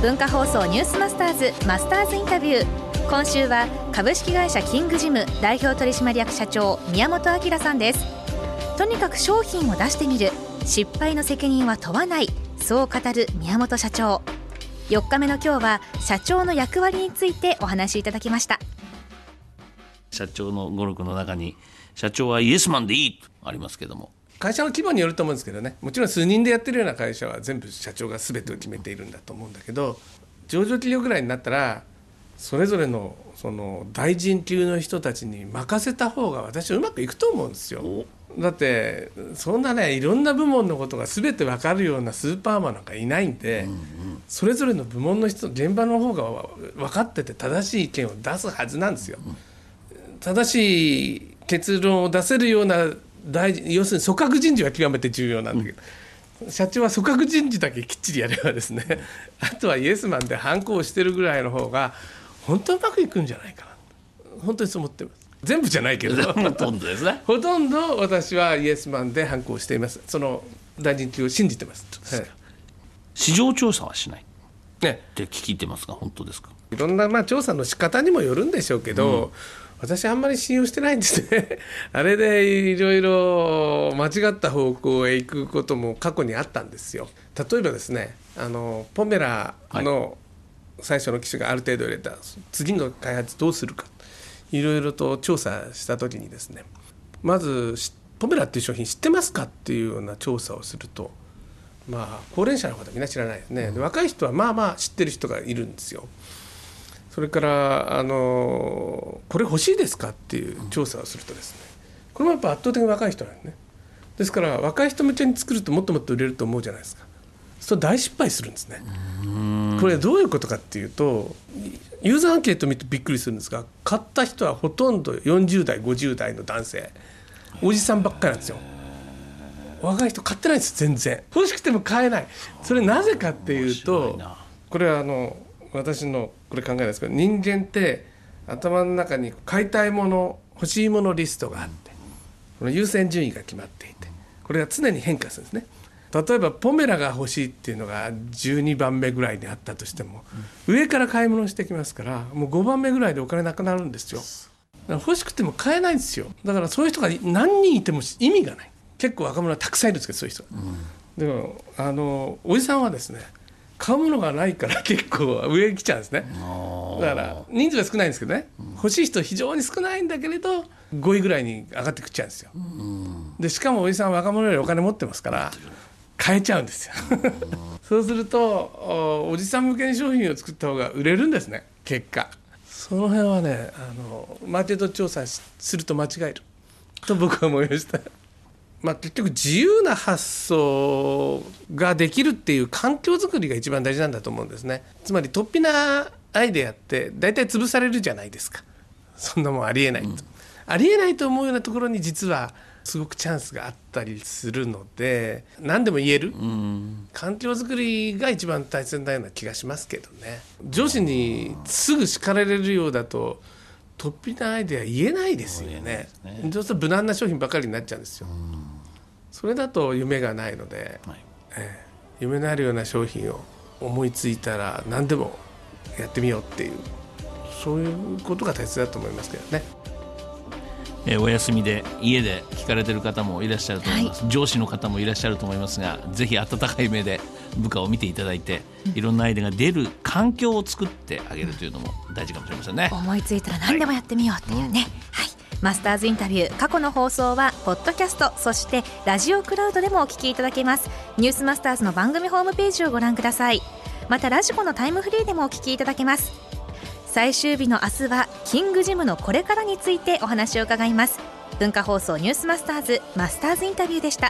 文化放送ニュースマスターズマスターズインタビュー。今週は株式会社キングジム代表取締役社長宮本明さんです。とにかく商品を出してみる。失敗の責任は問わない。そう語る宮本社長。4日目の今日は社長の役割についてお話しいただきました。社長の語録の中に社長はイエスマンでいいとありますけども。会社の規模によると思うんですけどねもちろん数人でやってるような会社は全部社長が全てを決めているんだと思うんだけど上場企業ぐらいになったらそれぞれのその大臣級の人たちに任せた方が私はうまくいくと思うんですよ。だってそんなねいろんな部門のことが全て分かるようなスーパーマンなんかいないんで、うんうん、それぞれの部門の人現場の方が分かってて正しい意見を出すはずなんですよ。正しい結論を出せるような大臣要するに組閣人事は極めて重要なんだけど、うん、社長は組閣人事だけきっちりやればですね あとはイエスマンで反抗してるぐらいの方が本当うまくいくんじゃないかな。本当にそう思ってます。全部じゃないけど。ほとんどですね。ほとんど私はイエスマンで反抗しています。その大臣級を信じてます、はい、市場調査はしない。ねって聞いてますが本当ですか？いろんなまあ調査の仕方にもよるんでしょうけど、うん、私あんまり信用してないんですね。あれでいろいろ間違った方向へ行くことも過去にあったんですよ。例えばですねあのポメラの最初の機種がある程度入れた次の開発どうするかいろいろと調査した時にですねまずポメラっていう商品知ってますかっていうような調査をするとまあ高齢者の方みんな知らないですね、うん、若い人はまあまあ知ってる人がいるんですよ。それからあのこれ欲しいですかっていう調査をするとですねこれもやっぱ圧倒的に若い人なんですね。ですから若い人向けに作るともっともっと売れると思うじゃないですか。それ大失敗するんですね。これどういうことかっていうとユーザーアンケート見てびっくりするんですが買った人はほとんど40代50代の男性おじさんばっかりなんですよ若い人買ってないです全然欲しくても買えないそれなぜかっていうとこれはあの私のこれ考えなんですけど人間って頭の中に買いたいもの欲しいものリストがあってこの優先順位が決まっていてこれが常に変化するんですね。例えばポメラが欲しいっていうのが12番目ぐらいにあったとしても、上から買い物してきますからもう5番目ぐらいでお金なくなるんですよ。欲しくても買えないんですよ。だからそういう人が何人いても意味がない。結構若者はたくさんいるんですけどそういう人、うん、でもあのおじさんはですね買うものがないから結構上に来ちゃうんですね。だから人数は少ないんですけどね、うん、欲しい人非常に少ないんだけれど5位ぐらいに上がってくっちゃうんですよ、でしかもおじさんは若者よりお金持ってますから変えちゃうんですよ。そうするとおじさん向けに商品を作った方が売れるんですね。結果。その辺はねあのマーケット調査すると間違える。と僕は思いましたまあ結局自由な発想ができるっていう環境づくりが一番大事なんだと思うんですね。つまり突飛なアイデアって大体潰されるじゃないですか。そんなもんありえないと、うん、ありえないと思うようなところに実はすごくチャンスがあったりするので何でも言える、環境づくりが一番大切なような気がしますけどね。上司にすぐ叱られるようだと突飛なアイデア言えないですよね。そうすると無難な商品ばかりになっちゃうんですよ、それだと夢がないので、はい、えー、夢のあるような商品を思いついたら何でもやってみようっていうそういうことが大切だと思いますけどね。えー、お休みで家で聞かれてる方もいらっしゃると思います、はい、上司の方もいらっしゃると思いますがぜひ温かい目で部下を見ていただいて、いろんなアイデアが出る環境を作ってあげるというのも大事かもしれませんね。思いついたら何でもやってみようっていうね、はい、はい、マスターズインタビュー過去の放送はポッドキャストそしてラジオクラウドでもお聞きいただけます。ニュースマスターズの番組ホームページをご覧ください。またラジコのタイムフリーでもお聞きいただけます最終日の明日はキングジムのこれからについてお話を伺います。文化放送ニュースマスターズマスターズインタビューでした。